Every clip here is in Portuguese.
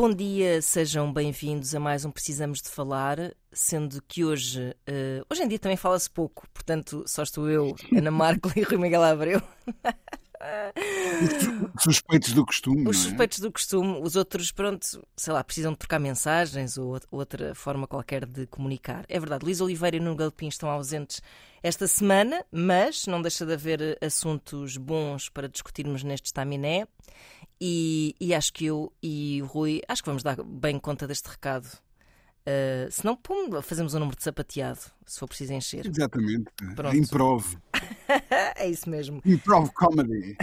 Bom dia, sejam bem-vindos a mais um Precisamos de Falar, sendo que hoje, eh, hoje em dia também fala-se pouco, portanto só estou eu, Ana Marco e Rui Miguel Abreu. Os suspeitos do costume. Os é? suspeitos do costume, os outros, pronto, sei lá, precisam de trocar mensagens ou outra- forma qualquer de comunicar. É verdade, Luís Oliveira e Nuno Galopim estão ausentes esta semana, mas não deixa de haver eh, assuntos bons para discutirmos neste estaminé. E, e acho que eu e o Rui, acho que vamos dar bem conta deste recado. Uh, se não, pum, fazemos um número de sapateado, se for preciso encher. Exatamente. Pronto. Improv. é isso mesmo. Improv comedy.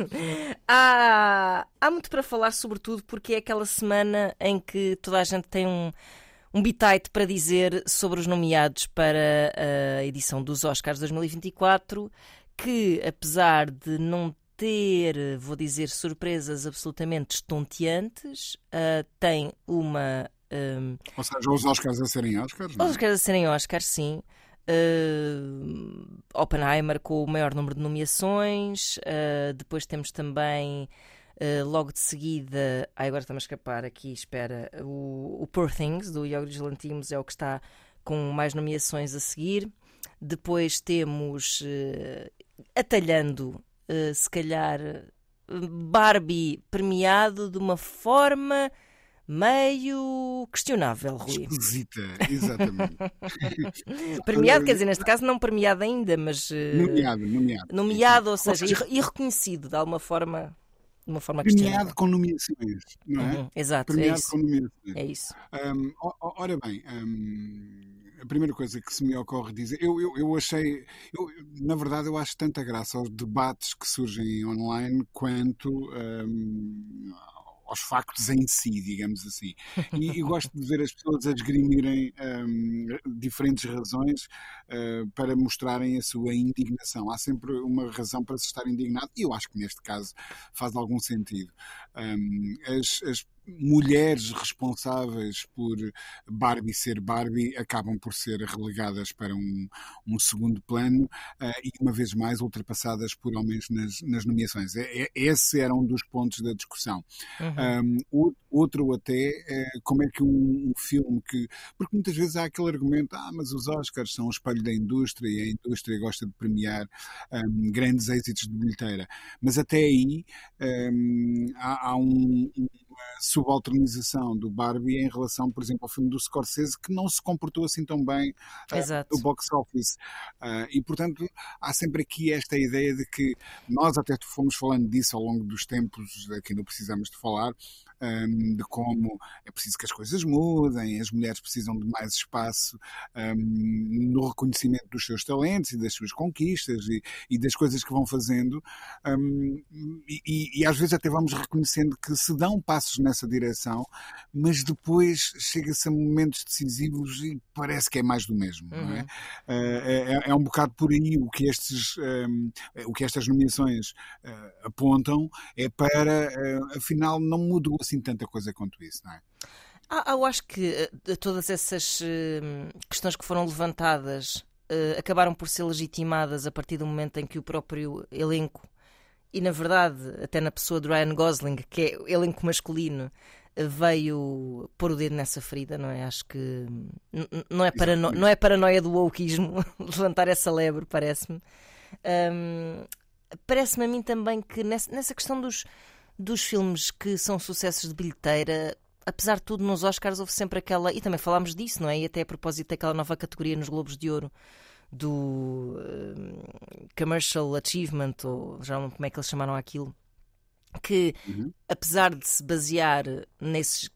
há, há muito para falar, sobretudo porque é aquela semana em que toda a gente tem um, um bitite para dizer sobre os nomeados para a edição dos Oscars 2024, que apesar de não ter, vou dizer, surpresas absolutamente estonteantes, ah, tem uma. Ou seja, os Oscars a serem Oscars. não é? os Oscars a serem Oscars, sim. Uh, Oppenheimer com o maior número de nomeações. Uh, depois temos também, uh, logo de seguida, agora está-me a escapar aqui, espera, o, o Poor Things, do Yorgos Lantimos, é o que está com mais nomeações a seguir. Depois temos, uh, atalhando, se calhar, Barbie premiado de uma forma meio questionável, Rui. Esquisita, exatamente. Premiado, quer dizer, neste caso não premiado ainda, mas eh, Nomeado, nomeado. nomeado, ou seja, e, reconhecido de alguma forma, de uma forma. Premiado com nomeações, não é? Uhum, exato, é Premiado isso. com nomeações. É isso. O- ora bem, hum, a primeira coisa que se me ocorre dizer, eu, eu, eu achei, eu, na verdade, eu acho tanta graça aos debates que surgem online quanto hum, aos factos em si, digamos assim. E, gosto de ver as pessoas a esgrimirem hum, diferentes razões uh, para mostrarem a sua indignação. Há sempre uma razão para se estar indignado, e eu acho que neste caso faz algum sentido. Hum, as, as mulheres responsáveis por Barbie ser Barbie acabam por ser relegadas para um, um segundo plano ah, e, uma vez mais, ultrapassadas por homens nas, nas nomeações. É- é- esse era um dos pontos da discussão. Uhum. Um, outro até, é como é que um, um filme que. Porque muitas vezes há aquele argumento, ah, mas os Oscars são o espelho da indústria e a indústria gosta de premiar grandes êxitos de bilheteira. Mas até aí há, há um- uma subalternização do Barbie em relação, por exemplo, ao filme do Scorsese, que não se comportou assim tão bem Exato. no box office. Ah, e, portanto, há sempre aqui esta ideia de que nós até fomos falando disso ao longo dos tempos, aqui não precisamos de falar, ahm, de como é preciso que as coisas mudem, as mulheres precisam de mais espaço ahm, no reconhecimento dos seus talentos e das suas conquistas e, e das coisas que vão fazendo. Ahm, e, e- às vezes até vamos reconhecendo que se dão passos nessa direção, mas depois chega-se a momentos decisivos e parece que é mais do mesmo, não é? Uhum. é, é- é um bocado por aí o que, estes, ehm, o que estas nomeações eh, apontam é para, eh, afinal, não mudou assim tanta coisa quanto isso, não é? Ah, eu acho que eh, todas essas eh, questões que foram levantadas eh, acabaram por ser legitimadas a partir do momento em que o próprio elenco, e na verdade até na pessoa de Ryan Gosling, que é o elenco masculino, eh, veio pôr o dedo nessa ferida, não é? Acho que hum, não é, parano não é paranoia do wokeismo levantar essa lebre, parece-me. Hum, parece-me a mim também que nessa, nessa questão dos, dos filmes que são sucessos de bilheteira, apesar de tudo, nos Oscars houve sempre aquela. E também falámos disso, não é? E até a propósito daquela nova categoria nos Globos de Ouro do hum, Commercial Achievement, ou já não como é que eles chamaram aquilo. Que Uhum. apesar de se basear nesses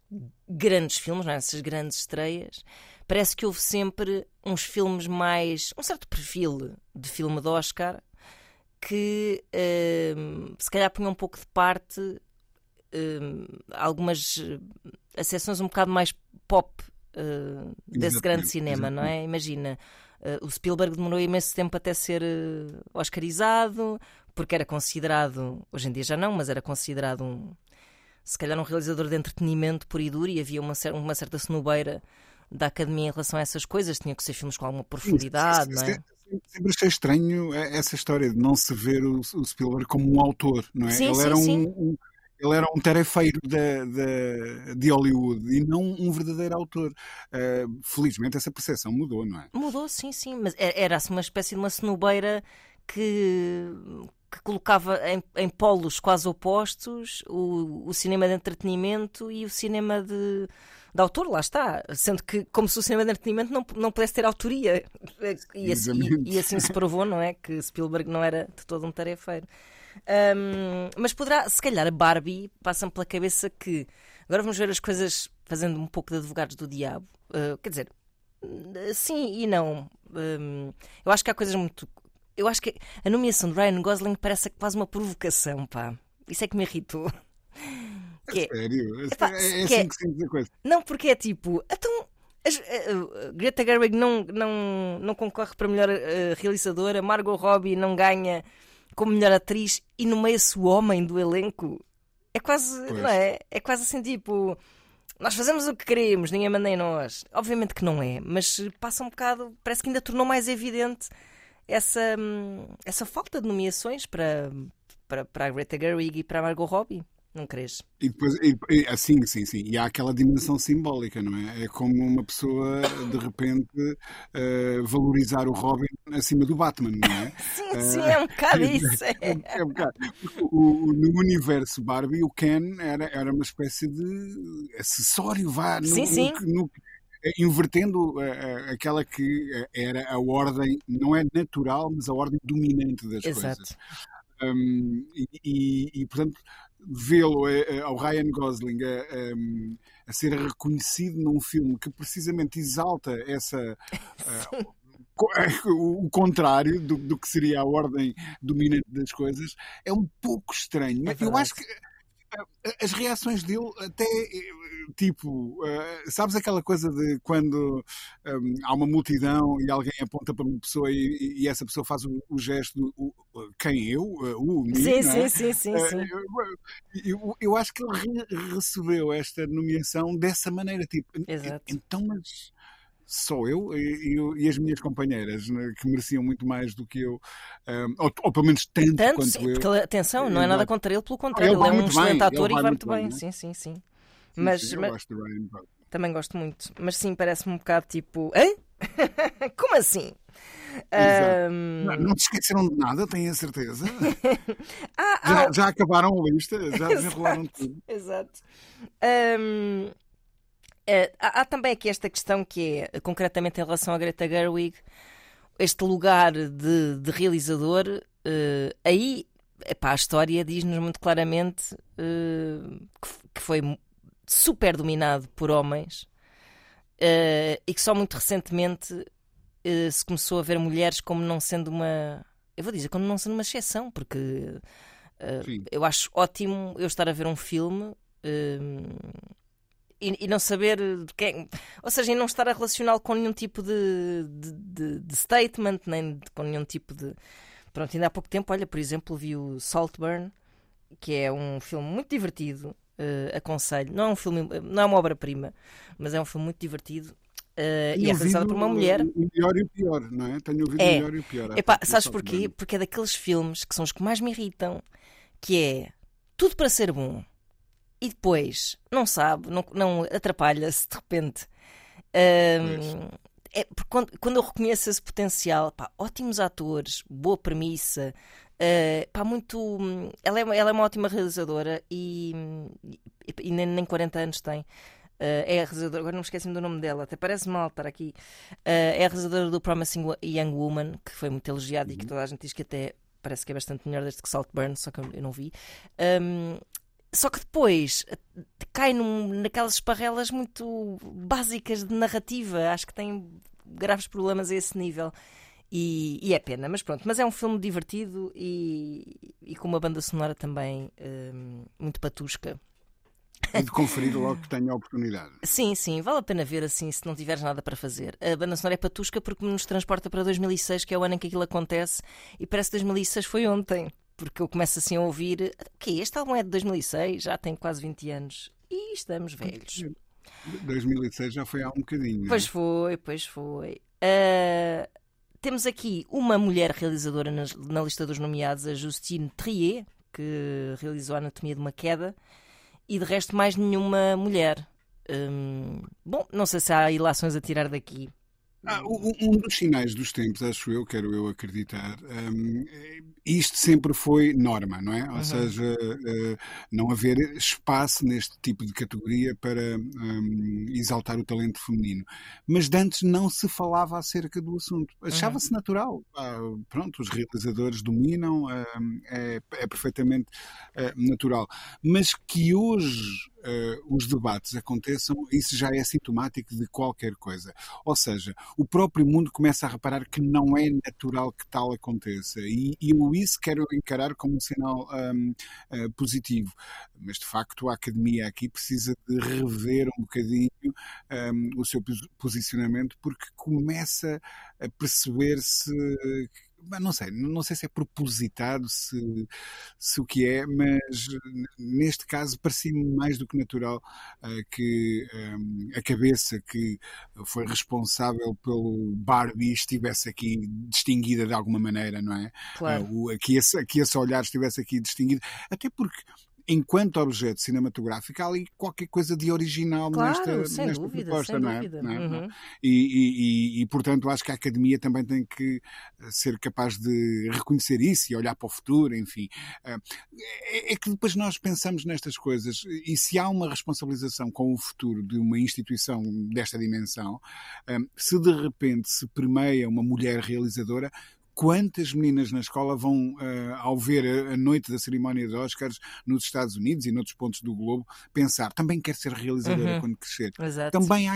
grandes filmes, é? nessas grandes estreias, parece que houve sempre uns filmes mais. um certo perfil de filme de Oscar que uh, se calhar punha um pouco de parte uh, algumas acessões um bocado mais pop uh, desse grande cinema, não é? Imagina, o Spielberg demorou imenso tempo até ser oscarizado, porque era considerado, hoje em dia já não, mas era considerado um, se calhar um realizador de entretenimento por e duro e havia uma, uma certa senobeira da academia em relação a essas coisas, tinha que ser filmes com alguma profundidade, não é? Sempre achei estranho essa história de não se ver o, Spielberg como um autor, não é? Sim, ele, sim, era um, um, ele era um tarefeiro de, de, de, Hollywood e não um verdadeiro autor. Uh, felizmente essa percepção mudou, não é? Mudou, sim, sim, mas era assim uma espécie de uma cenobeira que, que colocava em, em polos quase opostos o, o cinema de entretenimento e o cinema de, de autor, lá está. Sendo que, como se o cinema de entretenimento não, não pudesse ter autoria. E assim, e, e assim se provou, não é? Que Spielberg não era de todo um tarefeiro. Um, mas poderá, se calhar, a Barbie passa-me pela cabeça que. Agora vamos ver as coisas fazendo um pouco de advogados do diabo. Uh, quer dizer, sim e não. Um, eu acho que há coisas muito eu acho que a nomeação de Ryan Gosling parece quase uma provocação, pá. Isso é que me irritou. Que é, Sério? Epá, é, é assim é, que se diz a coisa. Não, porque é tipo, então. A, Greta Gerwig não, não, não concorre para melhor uh, realizadora, Margot Robbie não ganha como melhor atriz e nomeia-se o homem do elenco. É quase, pois. não é? É quase assim tipo. Nós fazemos o que queremos, ninguém manda em nós. Obviamente que não é, mas passa um bocado, parece que ainda tornou mais evidente essa, essa falta de nomeações para, para, para a Greta Gerwig e para a Margot Robbie. Não crees? E depois, e, assim, sim, sim. E há aquela dimensão simbólica, não é? É como uma pessoa, de repente, uh, valorizar o Robin acima do Batman, não é? sim, uh, sim, é um bocado isso. É, é um bocado. O, o, no universo Barbie, o Ken era, era uma espécie de acessório, vá. No, sim, sim. No, no, eh, invertendo uh, aquela que era a ordem, não é natural, mas a ordem dominante das Exato. coisas. Um, e, e, e, portanto, vê-lo uh, ao Ryan Gosling a, um, a, ser reconhecido num filme que precisamente exalta essa. O contrário do, do, que seria a ordem dominante das coisas é um pouco estranho. É eu acho que as reações dele até tipo, uh, sabes aquela coisa de quando um, há uma multidão e alguém aponta para uma pessoa e, e essa pessoa faz o, o gesto, o, quem eu? O mim, sim, é? sim, sim, sim, uh, sim. Eu, eu, eu, acho que ele re recebeu esta nomeação dessa maneira, tipo, Exato. então, mas só eu e, e, as minhas companheiras, né, que mereciam muito mais do que eu, um, ou, ou, pelo menos tanto, tanto quanto sim, eu. Porque, atenção, não é nada contra ele, pelo contrário, ele, ele é um excelente ator e vai muito bem. bem. Sim, sim, sim. Sim, mas, sim, mas... Gosto também gosto muito, mas sim, parece-me um bocado tipo. Hã? Como assim? Um... Não, não, te esqueceram de nada, tenho a certeza. ah, já, ah, já, acabaram a lista, já desenrolaram tudo. Exato. Um, Uh, há, há, também aqui esta questão que é, concretamente em relação a Greta Gerwig, este lugar de, de realizador, uh, aí epá, a história diz-nos muito claramente uh, que, que, foi super dominado por homens e que só muito recentemente se começou a ver mulheres como não sendo uma. Eu vou dizer, como não sendo uma exceção, porque eu acho ótimo eu estar a ver um filme e, e, não saber de quem. Ou seja, e não estar a relacioná-lo com nenhum tipo de, de, de, de statement, nem com nenhum tipo de. Pronto, ainda há pouco tempo, olha, por exemplo, vi o Saltburn, que é um filme muito divertido. Uh, aconselho. Não é um filme, não é uma obra-prima, mas é um filme muito divertido. Uh, e é realizado por uma mulher. O melhor e o pior, não é? Tenho ouvido é. o melhor e o pior. Epá, sabes porquê? Porque é daqueles filmes que são os que mais me irritam, que é tudo para ser bom e depois não sabe, não, não atrapalha-se de repente. Um, é, quando, quando eu reconheço esse potencial, pá, ótimos atores, boa premissa, uh, pá, muito. Ela é, ela é uma ótima realizadora e, e, e nem, nem 40 anos tem. Uh, é a realizadora, agora não me esqueci do nome dela, até parece mal estar aqui. Uh, é a realizadora do Promising Young Woman, que foi muito elogiado uhum. e que uhum. toda a gente diz que até parece que é bastante melhor desde que Saltburn, só que eu não vi. Um, só que depois cai num, naquelas esparrelas muito básicas de narrativa. Acho que tem graves problemas a esse nível. E, e é pena, mas pronto. Mas é um filme divertido e, e com uma banda sonora também hum, muito patusca. É de conferir logo que tenha a oportunidade. Sim, sim, vale a pena ver assim se não tiveres nada para fazer. A banda sonora é patusca porque nos transporta para 2006, que é o ano em que aquilo acontece, e parece que 2006 foi ontem, porque eu começo assim a ouvir: o que Este álbum é de 2006, já tem quase 20 anos, e estamos velhos. 2006 já foi há um bocadinho. Pois foi, pois foi. Uh, temos aqui uma mulher realizadora na, na, lista dos nomeados, a Justine Trier, que realizou a Anatomia de uma Queda e de resto mais nenhuma mulher. Hum, bom, não sei se há ilações a tirar daqui. Ah, um dos sinais dos tempos, acho eu, quero eu acreditar, um, isto sempre foi norma, não é? Ou uhum. seja, uh, não haver espaço neste tipo de categoria para um, exaltar o talento feminino. Mas de antes não se falava acerca do assunto. Achava-se uhum. natural. Ah, pronto, os realizadores dominam, uh, é, é, perfeitamente uh, natural. Mas que hoje uh, os debates aconteçam, isso já é sintomático de qualquer coisa. Ou seja, o próprio mundo começa a reparar que não é natural que tal aconteça. E, e eu isso quero encarar como um sinal um, uh, eh, positivo. Mas, de facto, a academia aqui precisa de rever um bocadinho um, o seu posicionamento, porque começa a perceber-se não sei, não sei se é propositado, se, se o que é, mas neste caso parecia-me mais do que natural uh, que um, a cabeça que foi responsável pelo Barbie estivesse aqui distinguida de alguma maneira, não é? Claro. Uh, o, que, esse, que esse olhar estivesse aqui distinguido, até porque enquanto objeto cinematográfico, há ali qualquer coisa de original claro, nesta, sem nesta dúvida, proposta, sem não é? Dúvida. Não é? Uhum. E, e, e, portanto, acho que a academia também tem que eh, ser capaz de reconhecer isso e olhar para o futuro, enfim. Eh, é, é que depois nós pensamos nestas coisas e se há uma responsabilização com o futuro de uma instituição desta dimensão, eh, se de repente se permeia uma mulher realizadora, quantas meninas na escola vão, uh, ao ver a, a, noite da cerimónia de Oscars nos Estados Unidos e noutros pontos do globo, pensar também quer ser realizadora uhum. quando crescer. Exato. Também há,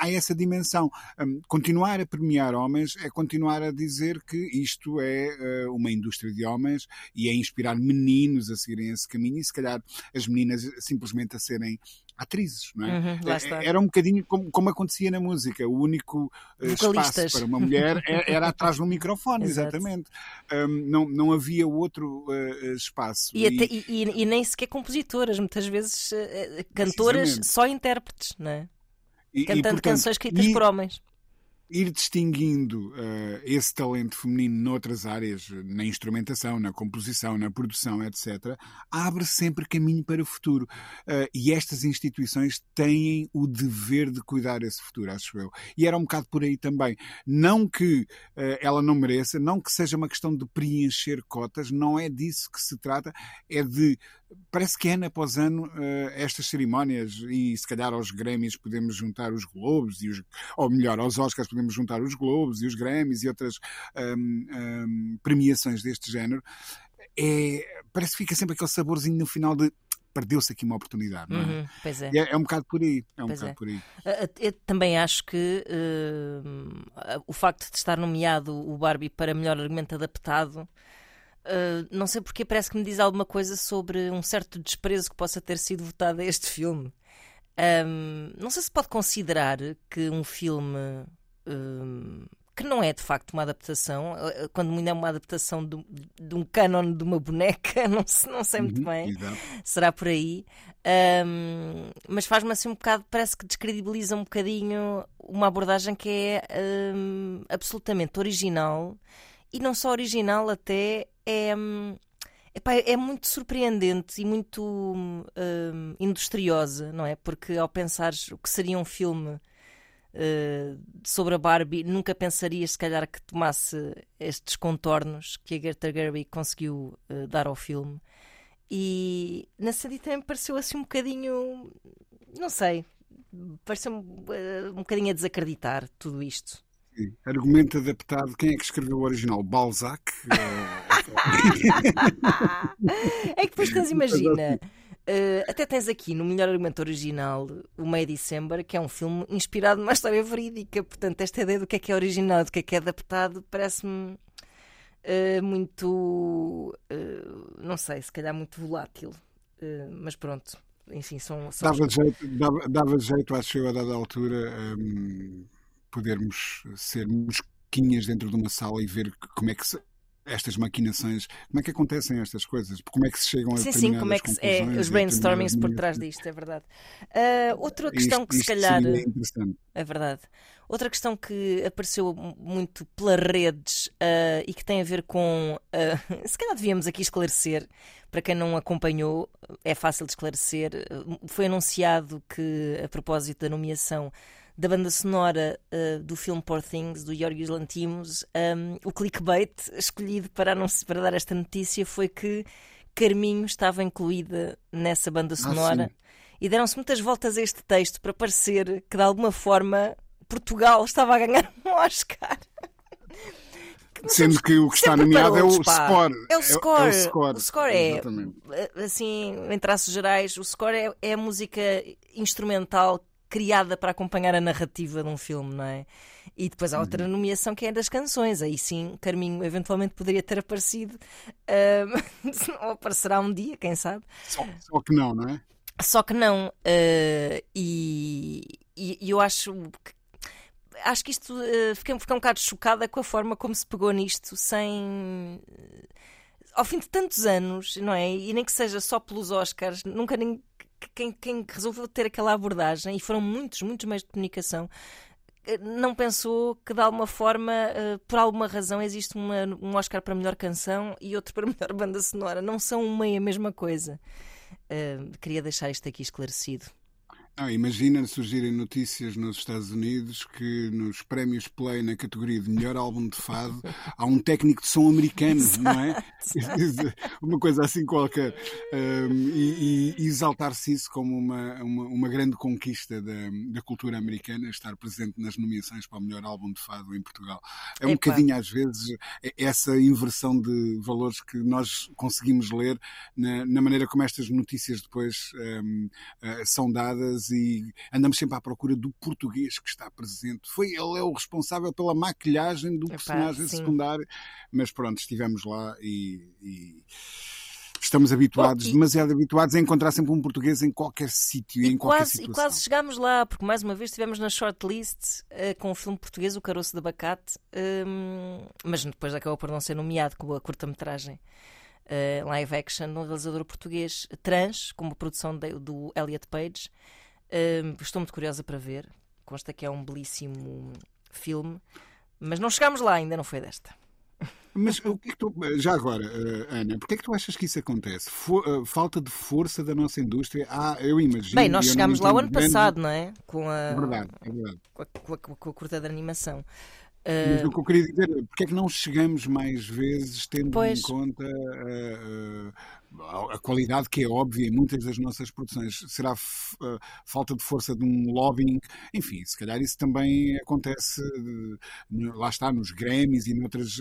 há, essa dimensão. Um, continuar a premiar homens é continuar a dizer que isto é uh, uma indústria de homens e é inspirar meninos a seguirem esse caminho e se calhar as meninas simplesmente a serem atrizes, não é? Uhum, é, era um bocadinho como, como, acontecia na música, o único uh, espaço para uma mulher é, era atrás de um microfone, exatamente. Um, não, não havia outro uh, espaço. E, e... Até, e, e, nem sequer compositoras, muitas vezes uh, cantoras, só intérpretes, não é? Cantando portanto, canções escritas por homens ir distinguindo uh, esse talento feminino noutras áreas, na instrumentação, na composição, na produção, etc., abre sempre caminho para o futuro. Uh, e estas instituições têm o dever de cuidar desse futuro, acho eu. E era um bocado por aí também. Não que uh, ela não mereça, não que seja uma questão de preencher cotas, não é disso que se trata, é de parece que ano após ano estas cerimónias e se calhar aos Grêmios podemos juntar os Globos e os, ou melhor, aos Oscars podemos juntar os Globos e os Grêmios e outras um, um, premiações deste género é, parece que fica sempre aquele saborzinho no final de perdeu-se aqui uma oportunidade, não é? Uhum, pois é. é. é. um bocado por aí. É um pois bocado é. por aí. Eu também acho que uh, o facto de estar nomeado o Barbie para melhor argumento adaptado Uh, não sei porque parece que me diz alguma coisa sobre um certo desprezo que possa ter sido votado a este filme. Um, não sei se pode considerar que um filme um, que não é de facto uma adaptação, ah, quando ainda é uma adaptação de, de um canon de uma boneca, não, sei, não sei muito uhum, bem, exato. será por aí. Um, mas faz-me assim um bocado, parece que descredibiliza um bocadinho uma abordagem que é um, absolutamente original e não só original, até é. Epá, é muito surpreendente e muito hum, industriosa, não é? Porque ao pensares o que seria um filme uh, sobre a Barbie, nunca pensarias, se calhar, que tomasse estes contornos que a Greta Gerwig conseguiu uh, dar ao filme. E na sentido também pareceu assim um bocadinho. Não sei. Pareceu uh, um bocadinho a desacreditar tudo isto. Argumento adaptado. Quem é que escreveu o original? Balzac? é que depois tens, imagina. Uh, até tens aqui no melhor argumento original o May December, que é um filme inspirado numa história verídica. Portanto, esta ideia do que é que é original, do que é que é adaptado, parece-me uh, muito. Uh, não sei, se calhar muito volátil. mas pronto, enfim, são. são dava, jeito, dava, dava, jeito, acho eu, a dada altura, um, podermos ser mosquinhas dentro de uma sala e ver como é que se, estas maquinações, como é que acontecem estas coisas? Como é que se chegam a Sim, sim, como é que se, é, os brainstormings por trás disto, é verdade. Uh, outra questão isto, que se calhar. É, interessante. é verdade. Outra questão que apareceu muito pelas redes uh, e que tem a ver com. Uh, se calhar devíamos aqui esclarecer, para quem não acompanhou, é fácil de esclarecer. Foi anunciado que, a propósito da nomeação da banda sonora uh, do filme Poor Things, do Yorgos Lantimos, um, o clickbait escolhido para, para dar esta notícia foi que Carminho estava incluída nessa banda ah, sonora. Ah, e deram-se muitas voltas a este texto para parecer que, de alguma forma, Portugal estava a ganhar um Oscar. Sendo que o que está nomeado é o score. É o score. É, é o score, o score é, eh, assim, em traços gerais, o score é, é a música instrumental criada para acompanhar a narrativa de um filme, não é? E depois há outra uhum. nomeação que é das canções. Aí sim, Carminho eventualmente poderia ter aparecido. Uh, ou aparecerá um dia, quem sabe. Só, só que não, não é? Só que não. Uh, e, e, eu acho que. Acho que isto. Uh, fiquei, fiquei um bocado chocada com a forma como se pegou nisto, sem. Ao fim de tantos anos, não é? E nem que seja só pelos Oscars, nunca nem quem, quem resolveu ter aquela abordagem, e foram muitos, muitos meios de comunicação, eh, não pensou que de alguma forma, uh, por alguma razão, existe uma, um Oscar para melhor canção e outro para melhor banda sonora. Não são uma e a mesma coisa. Uh, queria deixar isto aqui esclarecido. Ah, imagina surgirem notícias nos Estados Unidos que nos prémios Play na categoria de melhor álbum de fado há um técnico de som americano, não é? uma coisa assim qualquer. Um, e, e exaltar-se isso como uma, uma, uma, grande conquista da, da cultura americana, estar presente nas nomeações para o melhor álbum de fado em Portugal. É um Epa. bocadinho, às vezes, essa inversão de valores que nós conseguimes ler na, na maneira como estas notícias depois um, uh, são dadas e andamos sempre à procura do português que está presente. Foi ele é o responsável pela maquilhagem do Epá, personagem sim. secundário, mas pronto, estivemos lá e, e estamos habituados, e, demasiado habituados a encontrar sempre um português em qualquer sítio, em qualquer quase, situação. E quase chegámos lá, porque mais uma vez estivemos na shortlist uh, com o filme português O Caroço de Abacate, um, mas depois acabou por não ser nomeado com a curta-metragem. Uh, live action de um realizador português trans, como produção de, do Elliot Page, Uh, estou muito curiosa para ver. Consta que é um belíssimo filme, mas não chegámos lá ainda, não foi desta. Mas o que é que tu, já agora, uh, Ana, porquê é que tu achas que isso acontece? For, uh, falta de força da nossa indústria? Ah, eu imagino. Bem, nós chegámos lá o ano passado, não é? Com a, é verdade, é verdade. Com a, com a, com a curta de animação. Mas o que eu queria dizer é porque é que não chegamos mais vezes tendo pois. em conta uh, uh, a qualidade que é óbvia em muitas das nossas produções? Será uh, falta de força de um lobbying? Enfim, se calhar isso também acontece, lá está, nos Grammys e noutras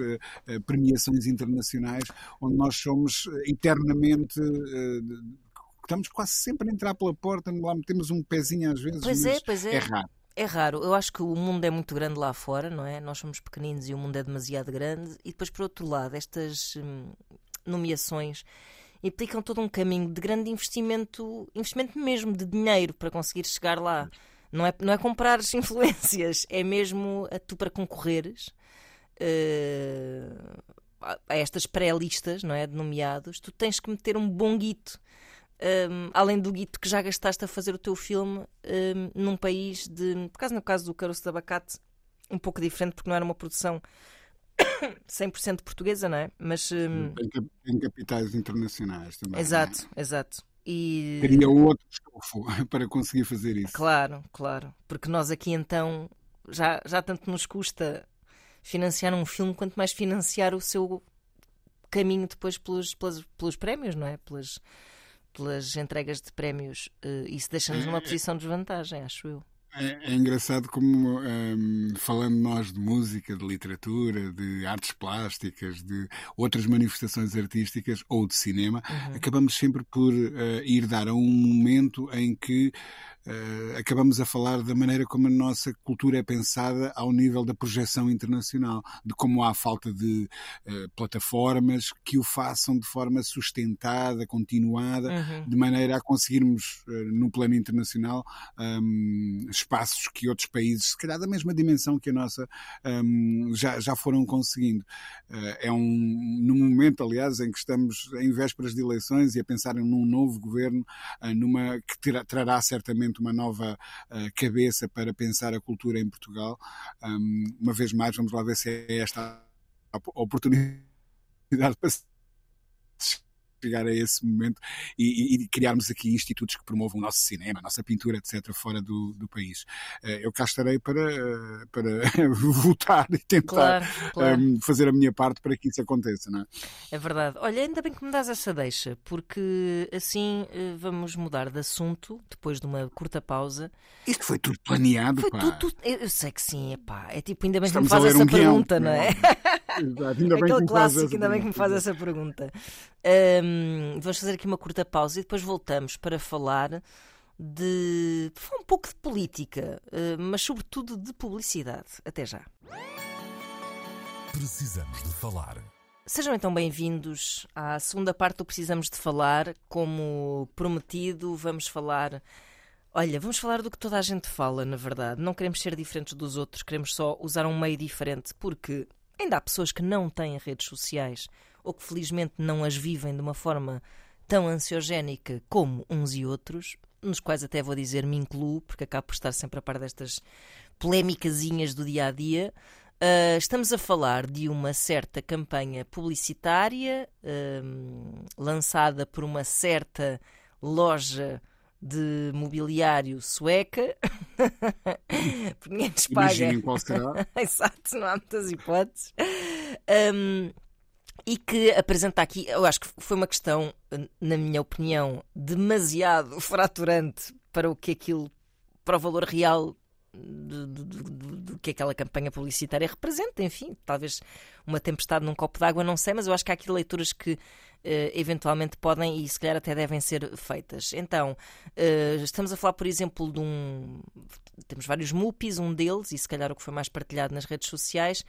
premiações internacionais, onde nós somos eternamente estamos quase sempre a entrar pela porta, lá metemos um pezinho às vezes, pois é, pois é. é raro é raro. Eu acho que o mundo é muito grande lá fora, não é? Nós somos pequeninos e o mundo é demasiado grande. E depois, por outro lado, estas hum, nomeações implicam todo um caminho de grande investimento, investimento mesmo de dinheiro para conseguir chegar lá. Não é, não é comprar influências, é mesmo a tu para concorreres uh, a estas pré-listas, não é? De nomeados, tu tens que meter um bom guito um, além do guito que já gastaste a fazer o teu filme um, num país de. Por causa no caso do Caroço de Abacate, um pouco diferente, porque não era uma produção 100% portuguesa, não é? Mas. Um... Em, capitais internacionais também. Exato, é? exato. E... Teria outro estofo para conseguir fazer isso. Claro, claro. Porque nós aqui então já, já tanto nos custa financiar um filme, quanto mais financiar o seu caminho depois pelos, pelos, pelos prémios, não é? Pelas, pelas entregas de prémios. Uh, isso deixa-nos numa posição de desvantagem, acho eu. É, é, engraçado como, um, falando nós de música, de literatura, de artes plásticas, de outras manifestações artísticas ou de cinema, uhum. acabamos sempre por uh, ir dar a um momento em que Uh, acabamos a falar da maneira como a nossa cultura é pensada ao nível da projeção internacional, de como há falta de uh, plataformas que o façam de forma sustentada, continuada, uhum. de maneira a conseguirmos, no plano internacional, um, espaços que outros países, se calhar da mesma dimensão que a nossa, um, já, já foram conseguindo. é um, num momento, aliás, em que estamos em vésperas de eleições e a pensar num novo governo, numa que trará certamente uma nova uh, cabeça para pensar a cultura em Portugal. Um, uma vez mais, vamos lá ver se é esta a oportunidade para chegar a esse momento e, e, criarmos aqui institutos que promovam o nosso cinema, a nossa pintura, etc., fora do, do país. Eh, eu cá estarei para, eh, para votar e tentar claro, claro. Um, fazer a minha parte para que isso aconteça, não é? É verdade. Olha, ainda bem que me dás essa deixa, porque assim eh, vamos mudar de assunto depois de uma curta pausa. Isto foi tudo planeado, foi pá. Tudo, tudo, eu sei que sim, pá. É tipo, ainda bem que me faz essa um pergunta, guião, não é? Exato, ainda bem Aquele que clássico, ainda bem que me faz essa pergunta. Um, vamos fazer aqui uma curta pausa e depois voltamos para falar de um pouco de política, uh, mas sobretudo de publicidade. Até já. Precisamos de falar. Sejam então bem-vindos à segunda parte do Precisamos de Falar. Como prometido, vamos falar. Olha, vamos falar do que toda a gente fala, na verdade. Não queremos ser diferentes dos outros, queremos só usar um meio diferente, porque ainda há pessoas que não têm redes sociais ou que felizmente não as vivem de uma forma tão ansiogénica como uns e outros, nos quais até vou dizer me incluo, porque acabo por estar sempre a par destas polémicazinhas do dia a dia. Uh, estamos a falar de uma certa campanha publicitária uh, lançada por uma certa loja de mobiliário sueca. Porque ninguém nos paga. Imaginem qual será. Exato, não há muitas hipóteses. Um, e que apresenta aqui, eu acho que foi uma questão, na minha opinião, demasiado fraturante para o que aquilo, para o valor real do que aquela campanha publicitária representa. Enfim, talvez uma tempestade num copo d'água, não sei, mas eu acho que há aqui leituras que Uh, eventualmente podem e se calhar até devem ser feitas. Então, uh, estamos a falar, por exemplo, de um. Temos vários MUPIs, um deles, e se calhar o que foi mais partilhado nas redes sociais,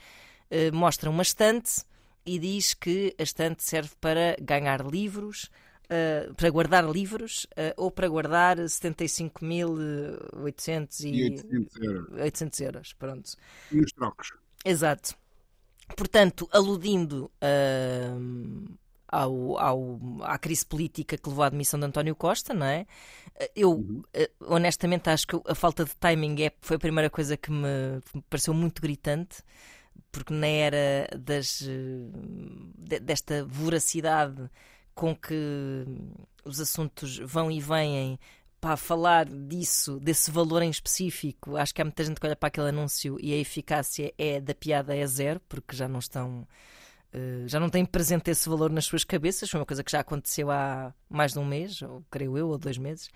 uh, mostra uma estante e diz que a estante serve para ganhar livros, uh, para guardar livros uh, ou para guardar 75.800 e... 800 euros. 800 euros. Pronto. E os trocos. Exato. Portanto, aludindo uh, ao, ao, à crise política que levou à admissão de António Costa, não é? Eu, uhum. honestamente, acho que a falta de timing é, foi a primeira coisa que me pareceu muito gritante porque na era das, desta voracidade com que os assuntos vão e vêm para falar disso, desse valor em específico, acho que há muita gente que olha para aquele anúncio e a eficácia é da piada é zero, porque já não estão eh, já não têm presente esse valor nas suas cabeças. Foi uma coisa que já aconteceu há mais de um mês, ou creio eu, ou dois meses.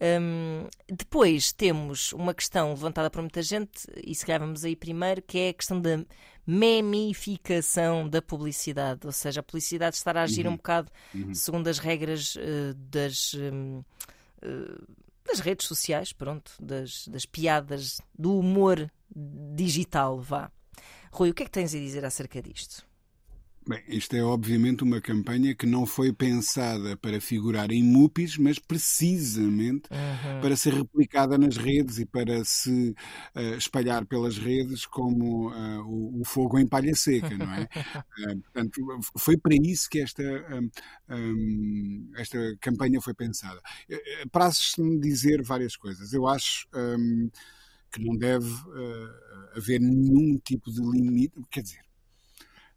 Um, depois temos uma questão levantada por muita gente, e se calhar vamos aí primeiro, que é a questão da memificação da publicidade, ou seja, a publicidade estará a agir uhum. um bocado uhum. segundo as regras uh, das. Um, uh, das redes sociais, pronto, das, das piadas, do humor digital, vá. Rui, o que é que tens a dizer acerca disto? Bem, isto é obviamente uma campanha que não foi pensada para figurar em MUPIs, mas precisamente uhum. para ser replicada nas redes e para se uh, espalhar pelas redes como uh, o, o, fogo em palha seca, não é? uh, portanto, foi para isso que esta, um, um, esta campanha foi pensada. Prazes-me dizer várias coisas. Eu acho. Um, que não deve haver nenhum tipo de limite, quer dizer,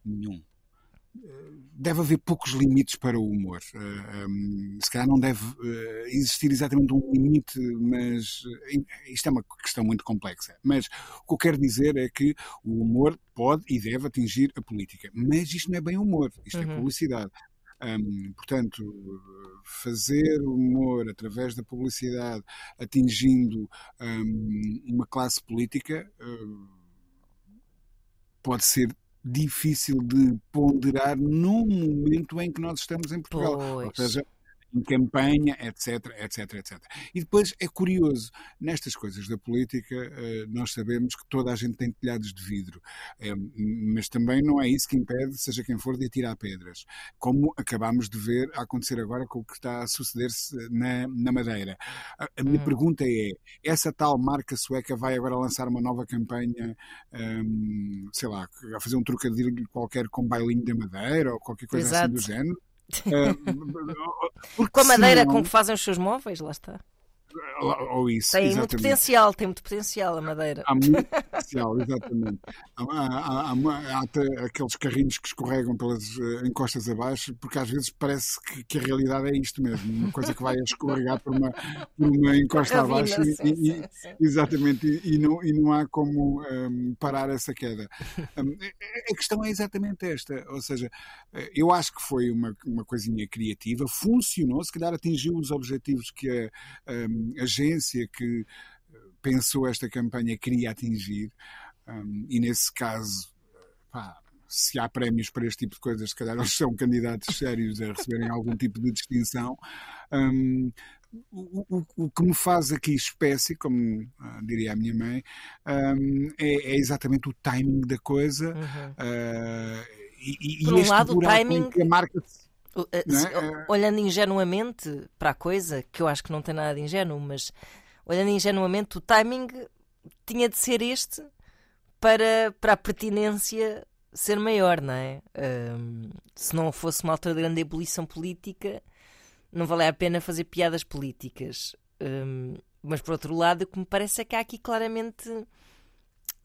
nenhum deve haver poucos limites para o humor. Uh, um, se calhar não deve uh, existir exatamente um limite, mas uh, isto é uma questão muito complexa. Mas o que eu quero dizer é que o humor pode e deve atingir a política. Mas isto não é bem humor, isto é uhum. é publicidade. Um, portanto, fazer humor através da publicidade atingindo um, uma classe política pode ser difícil de ponderar no momento em que nós estamos em Portugal. Pois. Ou seja, em campanha, etc, etc, etc. E depois é curioso, nestas coisas da política, eh, nós sabemos que toda a gente tem telhados de vidro, eh, mas também não é isso que impede, seja quem for, de atirar pedras, como acabámos de ver acontecer agora com o que está a suceder-se na, na Madeira. A, minha hum. pergunta é: essa tal marca sueca vai agora lançar uma nova campanha, um, sei lá, a fazer um trocadilho qualquer com bailinho da Madeira ou qualquer coisa Exato. assim do género? Uh, com a madeira senão... com que fazem os seus móveis, lá está. Ou isso, tem exatamente. muito potencial, tem muito potencial a madeira. Há muito potencial, exatamente. Há, há, há, aqueles carrinhos que escorregam pelas eh, encostas abaixo, porque às vezes parece que, que, a realidade é isto mesmo, uma coisa que vai a escorregar por uma, por uma encosta abaixo e, sim, sim, sim. exatamente, e, e, não, e não há como um, parar essa queda. Um, a questão é exatamente esta, ou seja, eh, eu acho que foi uma, uma coisinha criativa, funcionou, se calhar atingiu os objetivos que a um, agência que eh, pensou esta campanha queria atingir, um, e nesse caso, pá, se há prémios para este tipo de coisas, se calhar eles são candidatos sérios a receberem algum tipo de distinção. Um, o, o, o, que me faz aqui espécie, como uh, diria a minha mãe, um, é, é, exatamente o timing da coisa. Uhum. Uh, e, Por um lado, o timing. a marca é? Olhando ingenuamente para a coisa, que eu acho que não tem nada de ingênuo, mas olhando ingenuamente, o timing tinha de ser este para, para a pertinência ser maior, não é? Um, se não fosse uma altura de grande ebulição política, não valia a pena fazer piadas políticas. Um, mas por outro lado, o que me parece é que há aqui claramente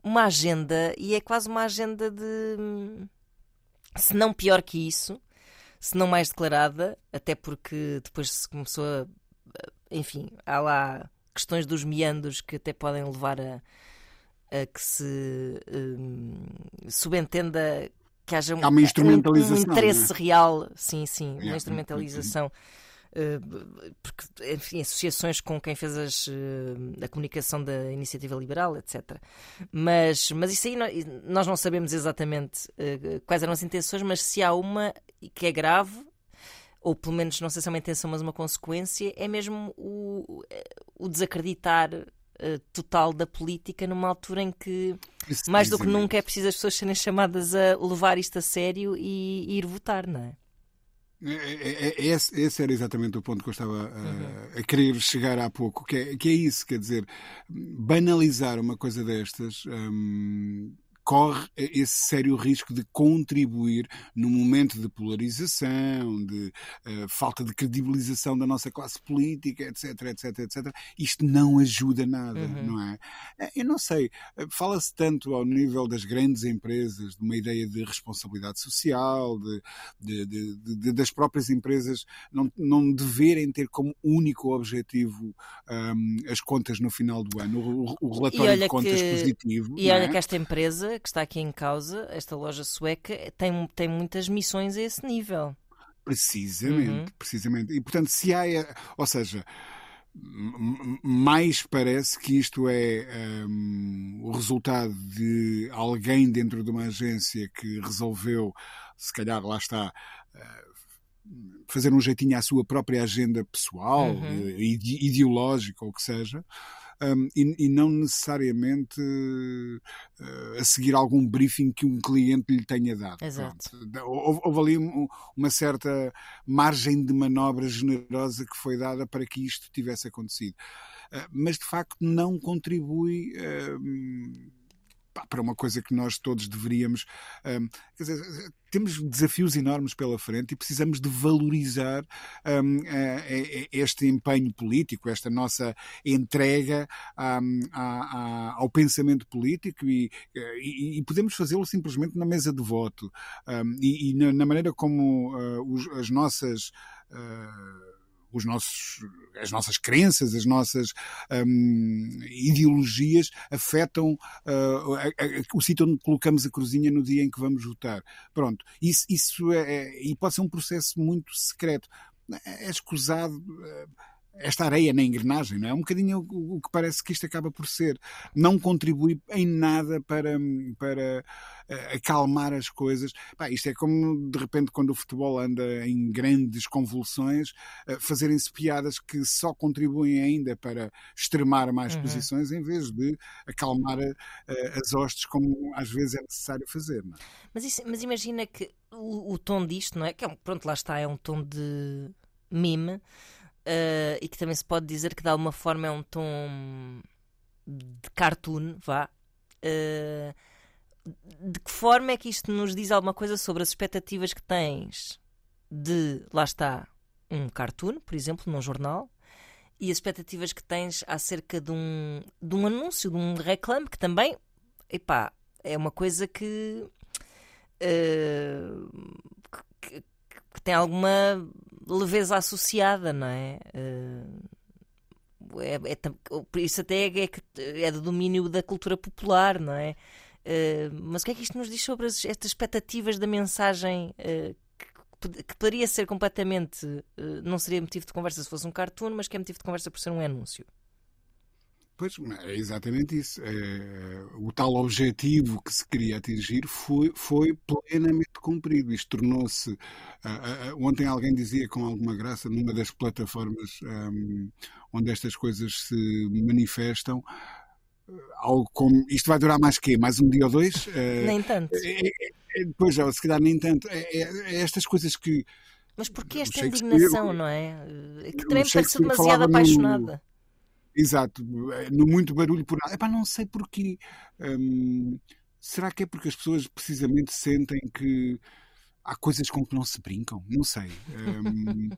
uma agenda, e é quase uma agenda de. Se não pior que isso, se não mais declarada, até porque depois se começou a. Enfim, há lá questões dos meandros que até podem levar a, a que se um, subentenda que haja um, uma instrumentalização, um, interesse é? real, sim, sim, uma instrumentalização. Eh, porque, enfim, associações com quem fez as, eh, a comunicação da iniciativa liberal, etc. Mas, mas isso aí nós não sabemos exatamente eh, quais eram as intenções, mas se há uma que é grave, ou pelo menos não sei se é uma intenção, mas uma consequência, é mesmo o, o desacreditar total da política numa altura em que, mais do que nunca, é preciso as pessoas serem chamadas a levar isto a sério e, e ir votar, não é? É, é, é, esse, esse, era exatamente o ponto que eu estava a, uhum. a, querer chegar há pouco, que é, que é isso, quer dizer, banalizar uma coisa destas. Hum, corre esse sério risco de contribuir num momento de polarização, de uh, falta de credibilização da nossa classe política, etc, etc, etc. Isto não ajuda nada, uhum. não é? Eh, eu não sei, eh, fala-se tanto ao nível das grandes empresas de uma ideia de responsabilidade social, de, de, de, de das próprias empresas não, não deverem ter como único objetivo um, as contas no final do ano, o, o relatório de contas que, positivo. E olha é? que esta empresa que está aqui em causa, esta loja sueca, tem, tem muitas missões a esse nível. Precisamente, uhum. precisamente. E portanto, se há. Ou seja, mais parece que isto é um, o resultado de alguém dentro de uma agência que resolveu, se calhar lá está, uh, fazer um jeitinho à sua própria agenda pessoal, uhum. ideológica ou o que seja um, e, e, não necessariamente uh, a seguir algum briefing que um cliente lhe tenha dado. Exato. Houve, houve ali um, uma certa margem de manobra generosa que foi dada para que isto tivesse acontecido. Uh, mas de facto não contribui. Uh, para uma coisa que nós todos deveríamos. Um, quer dizer, temos desafios enormes pela frente e precisamos de valorizar um, este empenho político, esta nossa entrega um, ao pensamento político e, e, e podemos fazê-lo simplesmente na mesa de voto hum, e, e na, na, maneira como uh, os, as nossas. Uh, os nossos, as nossas crenças, as nossas um, ideologias afetam uh, a, a, o sítio onde colocamos a cruzinha no dia em que vamos votar. Pronto, isso, isso é, é, e pode ser um processo muito secreto é escusado esta areia na engrenagem, não é? Um bocadinho o, o, que parece que isto acaba por ser. Não contribui em nada para, para uh, acalmar as coisas. Pá, isto é como, de repente, quando o futebol anda em grandes convulsões, uh, fazerem-se piadas que só contribuem ainda para extremar mais uhum. posições, em vez de acalmar uh, as hostes, como às vezes é necessário fazer. É? Mas, isso, mas imagina que o, o tom disto, não é? Que é pronto, lá está, é um tom de mime uh, e que também se pode dizer que de alguma forma é um tom de cartoon, vá. Uh, de que forma é que isto nos diz alguma coisa sobre as expectativas que tens de, lá está, um cartoon, por exemplo, num jornal, e as expectativas que tens acerca de um, de um anúncio, de um reclame, que também, epá, é uma coisa que, uh, que, que tem alguma leveza associada, não é? Uh, é, é isso até é, é, é do domínio da cultura popular, não é? Uh, mas o que é que isto nos diz sobre as, estas expectativas da mensagem que, que, poderia ser completamente. não seria motivo de conversa se fosse um cartoon, mas que é motivo de conversa por ser um anúncio? Pois, é exatamente isso. É, o tal objetivo que se queria atingir foi, foi plenamente cumprido. Isto tornou-se. Uh, uh, ontem alguém dizia com alguma graça, numa das plataformas um, onde estas coisas se manifestam, algo como. Isto vai durar mais quê? Mais um dia ou dois? nem tanto. É, é, pois já, se calhar nem tanto. É, estas coisas que. Mas porquê esta indignação, não é? Que também parece demasiado apaixonada. Exato, eh, no muito barulho por nada. Epá, não sei porquê. Hum, será que é porque as pessoas precisamente sentem que há coisas com que não se brincam? Não sei. Hum,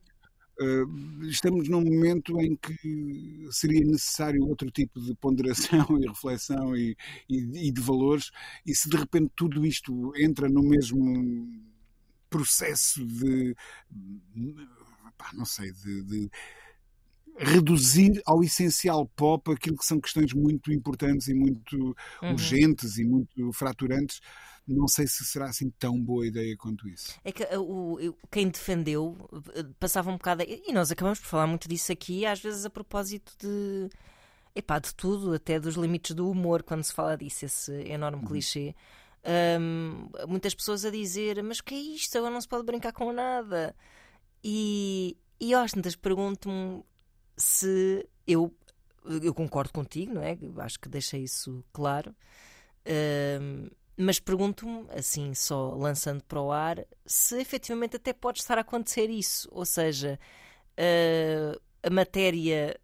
uh, estamos num momento em que seria necessário outro tipo de ponderação e reflexão e, e, e de valores, e se de repente tudo isto entra no mesmo processo de. Pá, não sei, de, de reduzir ao essencial pop aquilo que são questões muito importantes e muito uhum. urgentes e muito fraturantes. Não sei se será assim tão boa ideia quanto isso. É que uh, o, quem defendeu uh, passava um bocado. E nós acabamos por falar muito disso aqui, às vezes a propósito de. Epá, de tudo, até dos limites do humor, quando se fala disso, esse enorme uhum. clichê. Um, muitas pessoas a dizer: Mas que é isto? Agora não se pode brincar com nada. E, e às tantas pergunto-me se eu, eu concordo contigo, não é? Acho que deixei isso claro. Uh, mas pergunto-me, assim, só lançando para o ar, se efetivamente até pode estar a acontecer isso. Ou seja, uh, a matéria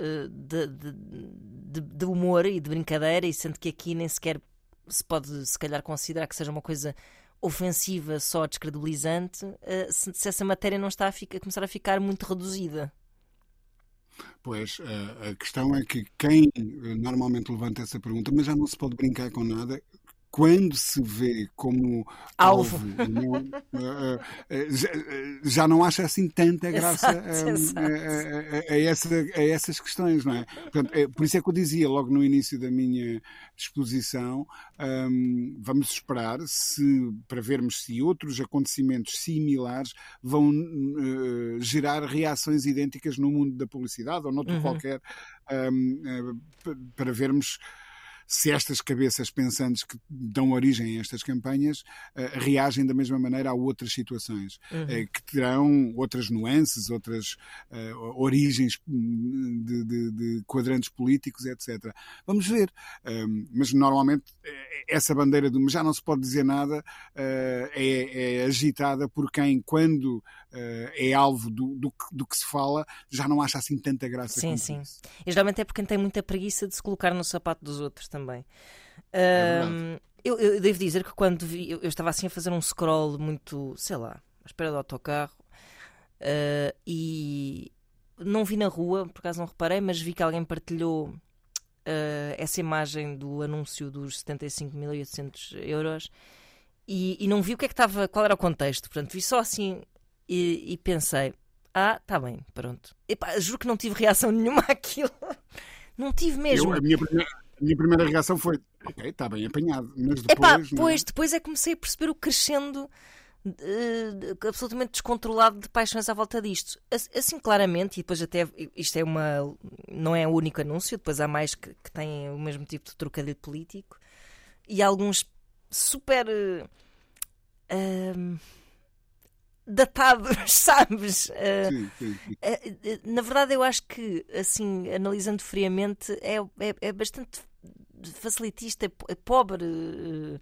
uh, de, de, de, humor e de brincadeira, e sendo que aqui nem sequer se pode, se calhar, considerar que seja uma coisa ofensiva, só descredibilizante, uh, se, se, essa matéria não está a, ficar, a começar a ficar muito reduzida. Pois, a questão é que quem normalmente levanta essa pergunta, mas já não se pode brincar com nada, quando se vê como alvo, alvo não, uh, uh, já, não acha assim tanta graça exato, um, exato. A, a, a, essa, a, essas questões, não é? Portanto, é? Por isso é que eu dizia logo no início da minha exposição, um, vamos esperar se, para vermos se outros acontecimentos similares vão uh, gerar reações idênticas no mundo da publicidade ou noutro uhum. qualquer, um, para vermos se estas cabeças pensantes que dão origem a estas campanhas uh, reagem da mesma maneira a outras situações, uhum. uh, que terão outras nuances, outras uh, origens hum, de, de, de, quadrantes políticos, etc. Vamos ver. Um, mas normalmente essa bandeira do já não se pode dizer nada é, é, agitada por quem, quando é alvo do, do, do, que se fala, já não acha assim tanta graça. Sim, sim. Isso. E geralmente é porque quem tem muita preguiça de se colocar no sapato dos outros também também. É um, eu, eu, devo dizer que quando vi, eu, eu, estava assim a fazer um scroll muito, sei lá, à espera do autocarro uh, e não vi na rua, por acaso não reparei, mas vi que alguém partilhou uh, essa imagem do anúncio dos 75.800 euros e, e, não vi o que é que estava, qual era o contexto. Portanto, vi só assim e, e pensei: ah, tá bem, pronto. Epá, juro que não tive reação nenhuma àquilo. Não tive mesmo. Eu, a minha primeira minha primeira reação foi: ok, está bem apanhado. Mas depois. Epá, pois, depois é que comecei a perceber o crescendo uh, absolutamente descontrolado de paixões à volta disto. Assim, claramente, e depois até isto é uma. não é o único anúncio, depois há mais que, que têm o mesmo tipo de trocadilho político e alguns super. Uh, datados, sabes? Uh, sim, sim, sim. Uh, na verdade, eu acho que, assim, analisando friamente, é, é, é bastante facilitista, é pobre, uh,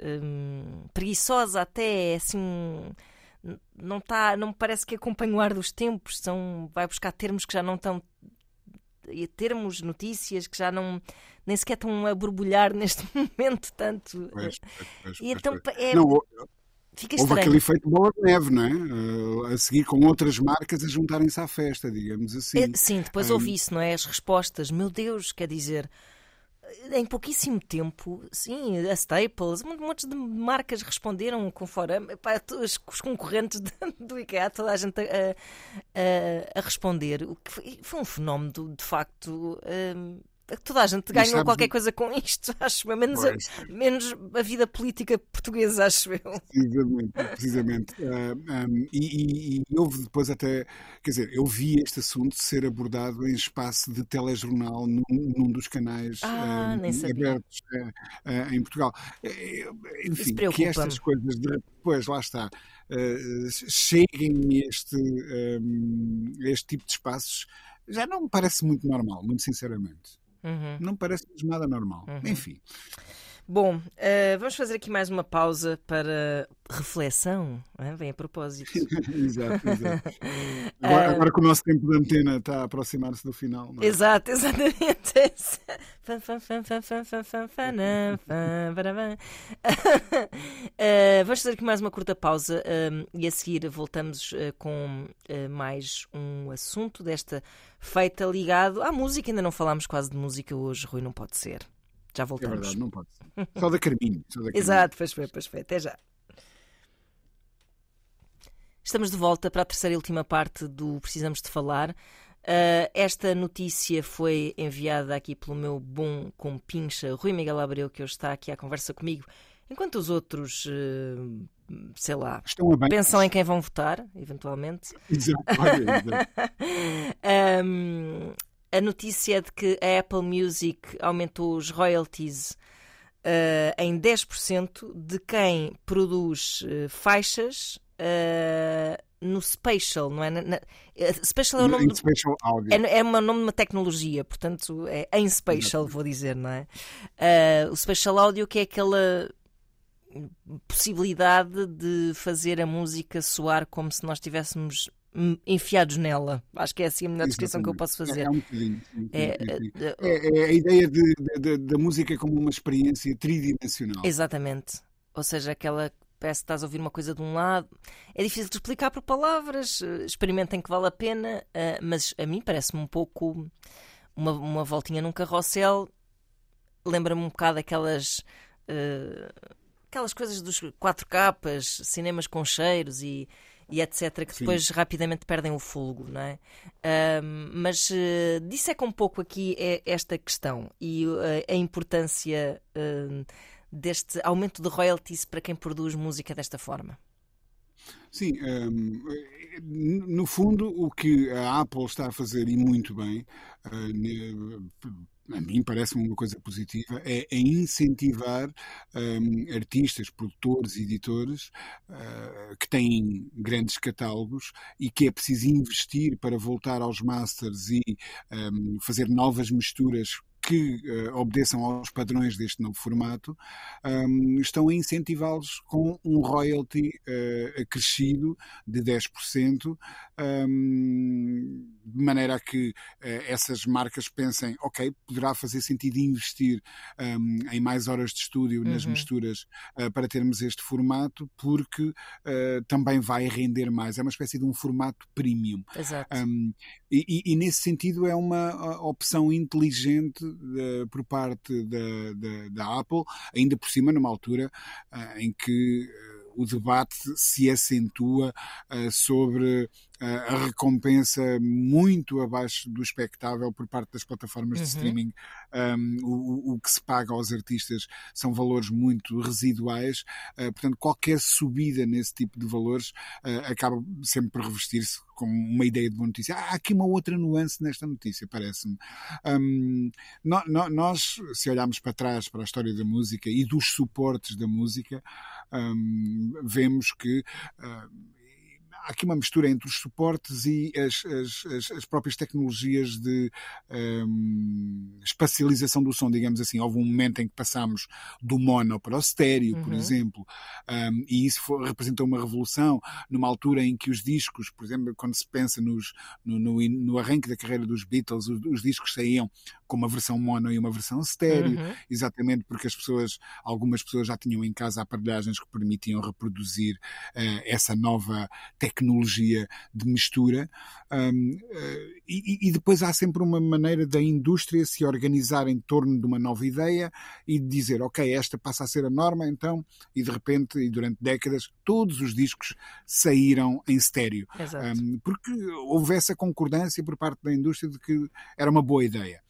um, preguiçosa até, assim. Não, tá, não me parece que acompanha o ar dos tempos, são, vai buscar termos que já não estão termos, notícias que já não nem sequer estão a borbulhar neste momento tanto. Pois, pois, pois, e então é, não, Fica Houve estranho. aquele efeito bola de neve, não é? A seguir com outras marcas a juntarem-se à festa, digamos assim. É, sim, depois um... ouvi isso, não é? As respostas, meu Deus, quer dizer, em pouquíssimo tempo, sim, a Staples, um monte de marcas responderam com fora, os, concorrentes do IKEA, toda a gente a, a, a responder. O que foi, foi um fenómeno, de facto. Um, toda a gente ganhou sabes, qualquer coisa com isto, acho eu. Menos, a, menos a vida política portuguesa, acho eu. Precisamente, precisamente. Uh, um, e, e, e, houve depois até, quer dizer, eu vi este assunto ser abordado em espaço de telejornal num, num dos canais ah, uh, abertos uh, em Portugal. Enfim, que estas coisas depois, lá está. cheguem este, um, este tipo de espaços já não me parece muito normal, muito sinceramente. Uhum. Não parece nada normal. Uhum. Enfim. Bom, uh, vamos fazer aqui mais uma pausa para reflexão, é? vem a propósito. exato, exato. Agora, uh, agora, que o nosso tempo de antena está a aproximar-se do final. É? Exato, exatamente. uh, vamos fazer aqui mais uma curta pausa e a seguir voltamos com mais um assunto desta feita ligado à música. Ainda não falámos quase de música hoje, Rui, não pode ser. Já voltamos. É verdade, não pode ser. Só da Carminho. Só da Carminho. Exato, pois foi, pois foi. Até já. Estamos de volta para a terceira e última parte do Precisamos de Falar. Uh, esta notícia foi enviada aqui pelo meu bom compincha Rui Miguel Abreu, que hoje está aqui à conversa comigo, enquanto os outros, uh, sei lá, pensam em quem vão votar, eventualmente. Exato. um, a notícia é de que a Apple Music aumentou os royalties uh, em 10% de quem produz uh, faixas uh, no Spatial, não é? Na, na, spatial é o nome. É, é o nome de uma tecnologia, portanto, é em Spatial, vou dizer, não é? o Spatial Audio, que é aquela possibilidade de fazer a música soar como se nós estivéssemos enfiados nela. Acho que é assim a melhor descrição que eu posso fazer. É, é um bocadinho. É, é, é, a ideia de, de, da música como uma experiência tridimensional. Exatamente. Ou seja, aquela parece que estás a ouvir uma coisa de um lado. É difícil de explicar por palavras, eh, experimentem que vale a pena, eh, mas a mim parece-me um pouco uma, uma voltinha num carrossel. Lembra-me um bocado aquelas. Uh, aquelas coisas dos quatro capas, cinemas com cheiros e e etc., que depois Sim. rapidamente perdem o fogo, não é? Um, mas uh, disseca um pouco aqui é esta questão e uh, a importância uh, deste aumento de royalties para quem produz música desta forma. Sim, um, no fundo, o que a Apple está a fazer, e muito bem, uh, a mim parece-me uma coisa positiva, é, é incentivar um, artistas, produtores, editores uh, que têm grandes catálogos e que é preciso investir para voltar aos masters e um, fazer novas misturas que uh, obedeçam aos padrões deste novo formato, um, estão a incentivá-los com um royalty uh, acrescido de 10%, um, de maneira a que uh, essas marcas pensem, ok, poderá fazer sentido investir um, em mais horas de estúdio nas uhum. misturas para termos este formato, porque também vai render mais. É uma espécie de um formato premium. Exato. E, e, e, nesse sentido é uma opção inteligente de, por parte da, da, da, Apple, ainda por cima numa altura uh, em que o debate se acentua sobre a recompensa muito abaixo do expectável por parte das plataformas de uhum. streaming. Um, o, o, que se paga aos artistas são valores muito residuais, uh, portanto, qualquer subida nesse tipo de valores uh, acaba sempre por revestir-se com uma ideia de boa notícia. há aqui uma outra nuance nesta notícia, parece-me. Um, no, no, nós, se olharmos para trás para a história da música e dos suportes da música, um, vemos que. Uh, há aqui uma mistura entre os suportes e as, as, as próprias tecnologias de um, espacialização do som, digamos assim. Houve um momento em que passámos do mono para o estéreo, uhum. por exemplo, um, e isso foi, representou uma revolução numa altura em que os discos, por exemplo, quando se pensa nos, no, no, no arranque da carreira dos Beatles, os, os, discos saíam com uma versão mono e uma versão estéreo, uhum. exatamente porque as pessoas, algumas pessoas já tinham em casa aparelhagens que permitiam reproduzir uh, essa nova tecnologia tecnologia de mistura. Um, uh, e, e, depois há sempre uma maneira da indústria se organizar em torno de uma nova ideia e de dizer, ok, esta passa a ser a norma, então, e de repente, e durante décadas, todos os discos saíram em estéreo. Um, porque houve essa concordância por parte da indústria de que era uma boa ideia.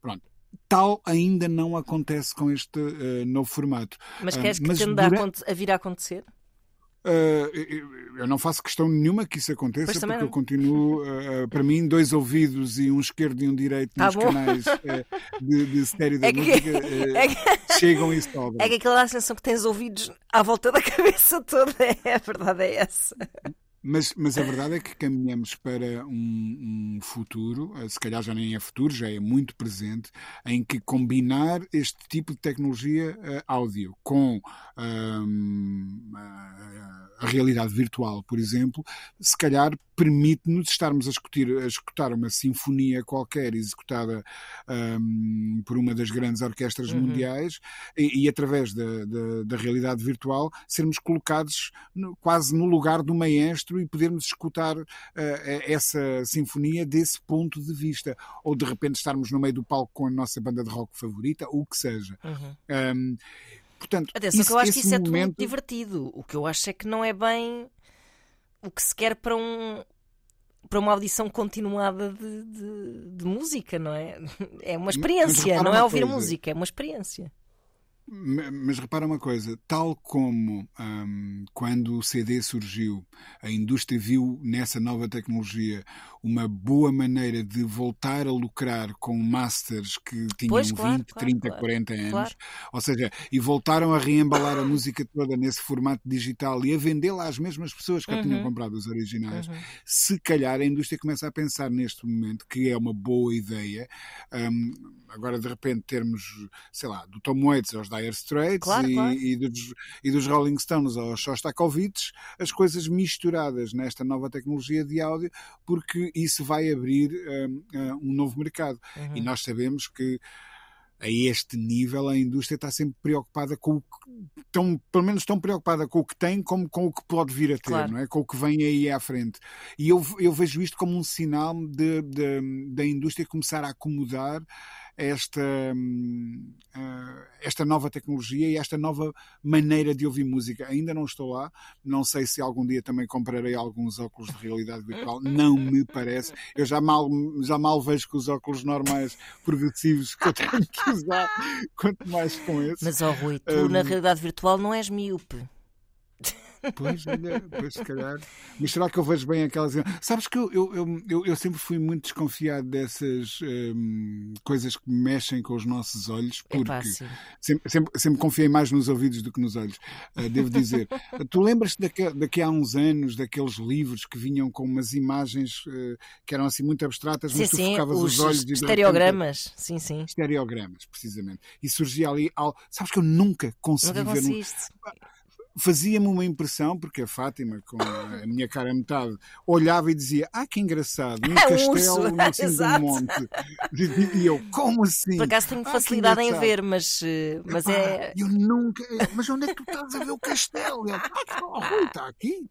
Pronto. Tal ainda não acontece com este uh, novo formato. Mas queres que tende durante... a vir a acontecer? Uh, eu não faço questão nenhuma que isso aconteça, porque não. eu continuo, uh, para mim, dois ouvidos e um esquerdo e um direito tá nos canais de, de série da é música que, é que, chegam e sobem. É que aquela sensação que tens ouvidos à volta da cabeça toda, é, a verdade é essa. Mas, mas a verdade é que caminhamos para um, um, futuro, se calhar já nem é futuro, já é muito presente, em que combinar este tipo de tecnologia uh, áudio com um, a realidade virtual, por exemplo, se calhar permite-nos estarmos a escutar, a escutar uma sinfonia qualquer executada um, por uma das grandes orquestras uhum. mundiais e, e através da, da, da, realidade virtual sermos colocados no, quase no lugar do maestro e podermos escutar uh, essa sinfonia desse ponto de vista. Ou de repente estarmos no meio do palco com a nossa banda de rock favorita, ou o que seja. Uhum. Um, Portanto, Atenção, isso, que eu acho que isso momento... é muito divertido. O que eu acho é que não é bem o que se quer para um para uma audição continuada de, de, de música, não é? É uma experiência, não é ouvir coisa. música, é uma experiência. Mas repara uma coisa, tal como um, quando o CD surgiu, a indústria viu nessa nova tecnologia uma boa maneira de voltar a lucrar com masters que tinham pois, claro, 20, claro, 30, claro, 40 anos, ou seja, e voltaram a reembalar a música toda nesse formato digital e a vendê-la às mesmas pessoas que uhum. a tinham comprado os originais, uhum. se calhar a indústria começa a pensar neste momento que é uma boa ideia. Um, agora, de repente, termos, sei lá, do Tom Waits aos Dire Straits claro, e, claro. E, dos, e, dos, Rolling Stones aos Shostakovich, as coisas misturadas nesta nova tecnologia de áudio, porque isso vai abrir um, um novo mercado. Uhum. E nós sabemos que a este nível a indústria está sempre preocupada com o que, tão, pelo menos tão preocupada com o que tem como com o que pode vir a ter, claro. não é? Com o que vem aí à frente. E eu, eu vejo isto como um sinal de, de, da indústria começar a acomodar esta, hum, eh, esta nova tecnologia e esta nova maneira de ouvir música. Ainda não estou lá, não sei se algum dia também comprarei alguns óculos de realidade virtual, não me parece. Eu já mal, já mal vejo com os óculos normais progressivos que eu tenho que usar, quanto mais com esses. Mas, ó oh, Rui, tu um... na realidade virtual não és míope. Pois, olha, pois se calhar. Mas será que eu vejo bem aquelas. Sabes que eu, eu, eu, eu sempre fui muito desconfiado dessas um, coisas que mexem com os nossos olhos, porque é sempre, sempre, sempre, confiei mais nos ouvidos do que nos olhos, uh, devo dizer. tu lembras-te daqui, daqui a uns anos daqueles livros que vinham com umas imagens uh, que eram assim muito abstratas, sim, mas tu sim, focavas os, os olhos e estereogramas, repente, sim, sim. Estereogramas, precisamente. E surgia ali. Sabes que eu nunca consegui nunca ver fazia-me uma impressão, porque a Fátima, com a minha cara metade, olhava e dizia: Ah, que engraçado, um é castelo no cimo do monte. E eu, como assim? Por acaso tenho ah, facilidade em ver, mas, eh, mas Epá, é. Eu nunca. Mas onde é que tu estás a ver o castelo? Eu, ah, está aqui.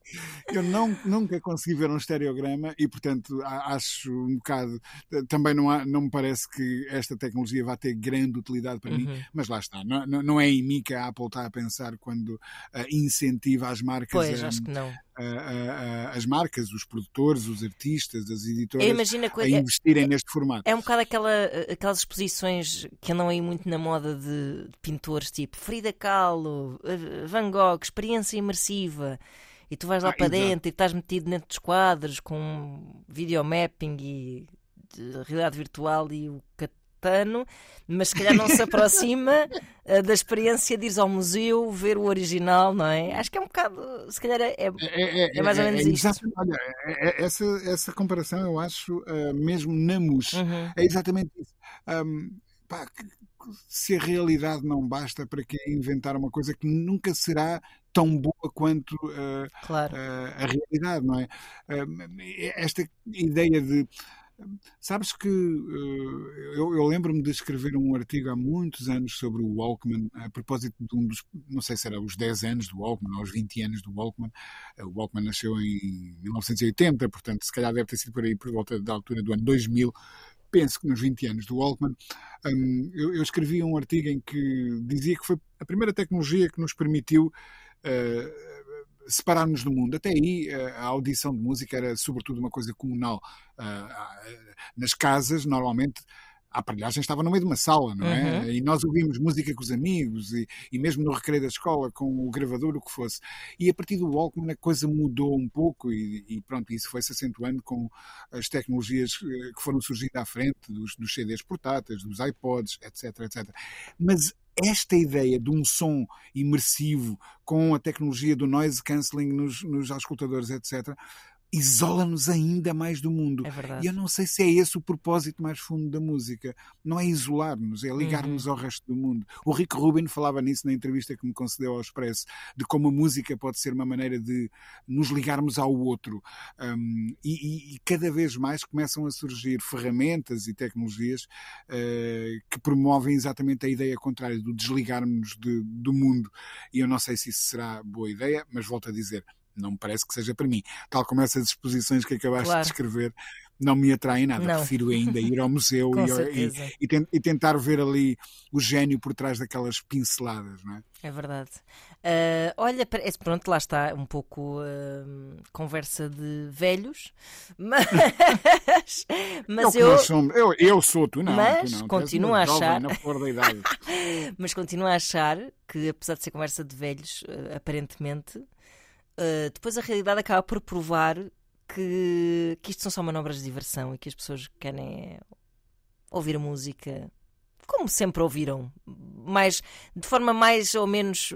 Eu não, nunca consegui ver um estereograma e, portanto, acho um bocado. Também não, há, não me parece que esta tecnologia vá ter grande utilidade para uhum. mim, mas lá está. Não, não é em mim que a Apple está a pensar quando. Uh, incentiva as marcas Pois, a, acho que não. a- a- as marcas, os produtores, os artistas, as editoras a coisa. investirem neste formato. É um bocado aquela, aquelas exposições que andam aí muito na moda de, de pintores, tipo Frida Kahlo, eh, Van Gogh, experiência imersiva. E tu vais lá Ah, para exato. dentro e estás metido dentro dos quadros com videomapping e de realidade virtual e o catano, mas se calhar não se aproxima eh, da experiência de ires ao museu ver o original, não é? Acho que é um bocado, se calhar é, é- É, É mais ou menos isto. exatamente- olha, é- é- essa, essa comparação eu acho ah, mesmo na MUS. Uhum. É exatamente isso. Ahm, pá, se a realidade não basta, para que inventar uma coisa que nunca será tão boa quanto ah, claro. ah, a realidade, não é? Esta ideia de. Sabes que eh, eu, eu lembro-me de escrever um artigo há muitos anos sobre o Walkman, a propósito de um dos, não sei se era os 10 anos do Walkman ou os 20 anos do Walkman. Eh, O Walkman nasceu em 1980, portanto, se calhar deve ter sido por aí por volta da altura do ano 2000. Penso que nos 20 anos do Walkman, hum, eu, eu escrevi um artigo em que dizia que foi a primeira tecnologia que nos permitiu eh, separar-nos do mundo. Até aí eh, a audição de música era sobretudo uma coisa comunal. Ah, ah, nas casas, normalmente, a aparelhagem estava no meio de uma sala, não é? Uhum. E nós ouvimos música com os amigos e, e mesmo no recreio da escola com o gravador, o que fosse. E a partir do Walkman a coisa mudou um pouco e, e pronto, isso foi-se acentuando com as tecnologias eh, que foram surgindo à frente, dos, dos CDs portáteis, dos iPods, etc, etc. Mas esta ideia de um som imersivo com a tecnologia do noise cancelling nos, nos auscultadores, etc., isola-nos ainda mais do mundo. É verdade. E eu não sei se é esse o propósito mais fundo da música. Não é isolar-nos, é ligar-nos Uhum. ao resto do mundo. O Rick Rubin falava nisso na entrevista que me concedeu ao Expresso, de como a música pode ser uma maneira de nos ligarmos ao outro. Um, e, e- cada vez mais começam a surgir ferramentas e tecnologias eh, que promovem exatamente a ideia contrária, do desligarmos de- do mundo. E eu não sei se isso será boa ideia, mas volto a dizer, não me parece que seja para mim. Tal como essas exposições que acabaste Claro. de escrever, não me atraem nada. Não. Prefiro ainda ir ao museu e, e, e ten- e tentar ver ali o gênio por trás daquelas pinceladas, não é? É verdade. Ah, olha, pronto, lá está um pouco ah, conversa de velhos, mas, é mas que eu, somos. Eu, eu sou, tu não. Mas tu não. Continuo a achar- mas continuo a achar que, apesar de ser conversa de velhos, ah, aparentemente, ah, depois a realidade acaba por provar que, que isto são só manobras de diversão e que as pessoas querem ouvir a música como sempre ouviram, mais, de forma mais ou menos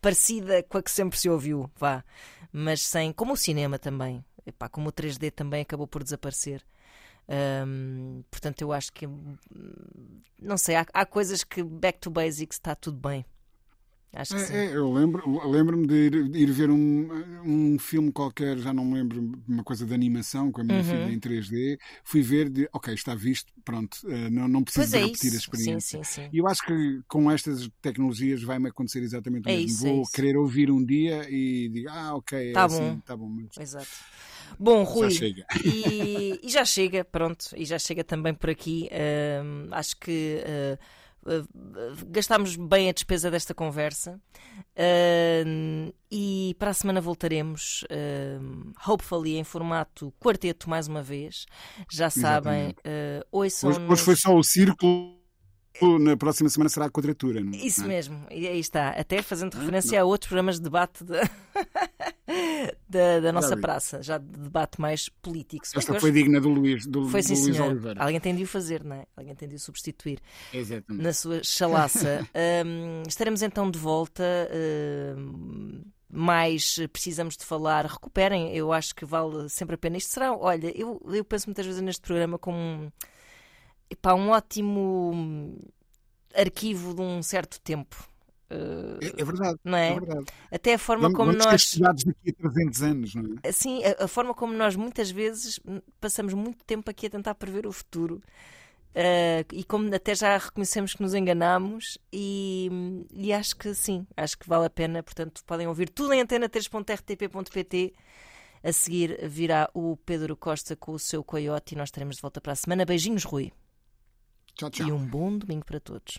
parecida com a que sempre se ouviu, vá, mas sem, como o cinema também, Epá, como o 3D também acabou por desaparecer. Portanto, eu acho que hum, não sei, há, há coisas que back to basics está tudo bem. Acho que sim. É, é, eu lembro- lembro-me de ir, de ir ver um, um filme qualquer, já não me lembro, uma coisa de animação com a minha Uhum. filha em 3D. Fui ver, de, ok, está visto, pronto, eh, não, não preciso é repetir isso. a experiência. Sim, sim, sim. E eu acho que com estas tecnologias vai-me acontecer exatamente o É mesmo. isso, é Vou isso. querer ouvir um dia e digo, ah, ok, é Tá assim, bom. tá bom, mas Exato. Bom, já Rui, chega. e, e já chega, pronto, e já chega também por aqui. Hum, acho que uh, uh, gastámos bem a despesa desta conversa. Hum, e para a semana voltaremos, hum, hopefully em formato quarteto mais uma vez. Já sabem, uh, ouçam. Hoje, hoje foi só o círculo, na próxima semana será a quadratura. não é? Isso mesmo, e aí está. Até fazendo referência a outros programas de debate da, da, da nossa praça, já de debate mais político. Esta foi digna do Luís, do, Foi do sim, Luís senhor. Oliveira. Alguém tem de o fazer, não é? Alguém tem de o substituir Exatamente. na sua chalaça. Hum, estaremos então de volta. hum, mais precisamos de falar. Recuperem, eu acho que vale sempre a pena. Isto será, olha, eu, eu penso muitas vezes neste programa como um, epá, um ótimo arquivo de um certo tempo. Uh, É, é verdade. não é? É verdade. Até a forma Vamos, como vamos nós. estudados daqui a 300 anos, não é? assim, a, a forma como nós muitas vezes passamos muito tempo aqui a tentar prever o futuro eh, e como até já reconhecemos que nos enganamos e, e acho que sim, acho que vale a pena. Portanto, podem ouvir tudo em antena3.rtp.pt. A seguir virá o Pedro Costa com o seu coiote e nós estaremos de volta para a semana. Beijinhos, Rui. Tchau, tchau. E um bom domingo para todos.